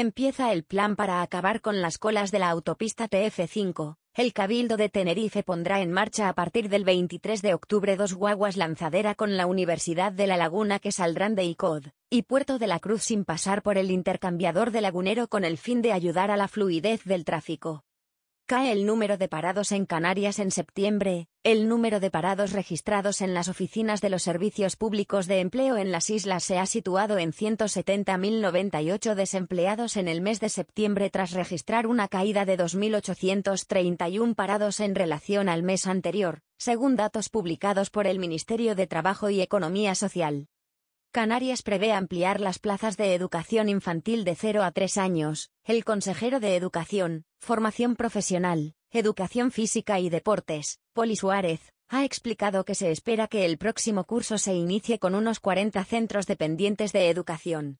Empieza el plan para acabar con las colas de la autopista TF5. El Cabildo de Tenerife pondrá en marcha a partir del 23 de octubre dos guaguas lanzadera con la Universidad de La Laguna que saldrán de ICOD y Puerto de la Cruz sin pasar por el intercambiador de Lagunero con el fin de ayudar a la fluidez del tráfico. Cae el número de parados en Canarias en septiembre, el número de parados registrados en las oficinas de los servicios públicos de empleo en las islas se ha situado en 170.098 desempleados en el mes de septiembre tras registrar una caída de 2.831 parados en relación al mes anterior, según datos publicados por el Ministerio de Trabajo y Economía Social. Canarias prevé ampliar las plazas de educación infantil de 0 a 3 años. El consejero de Educación, Formación Profesional, Educación Física y Deportes, Poli Suárez, ha explicado que se espera que el próximo curso se inicie con unos 40 centros dependientes de educación.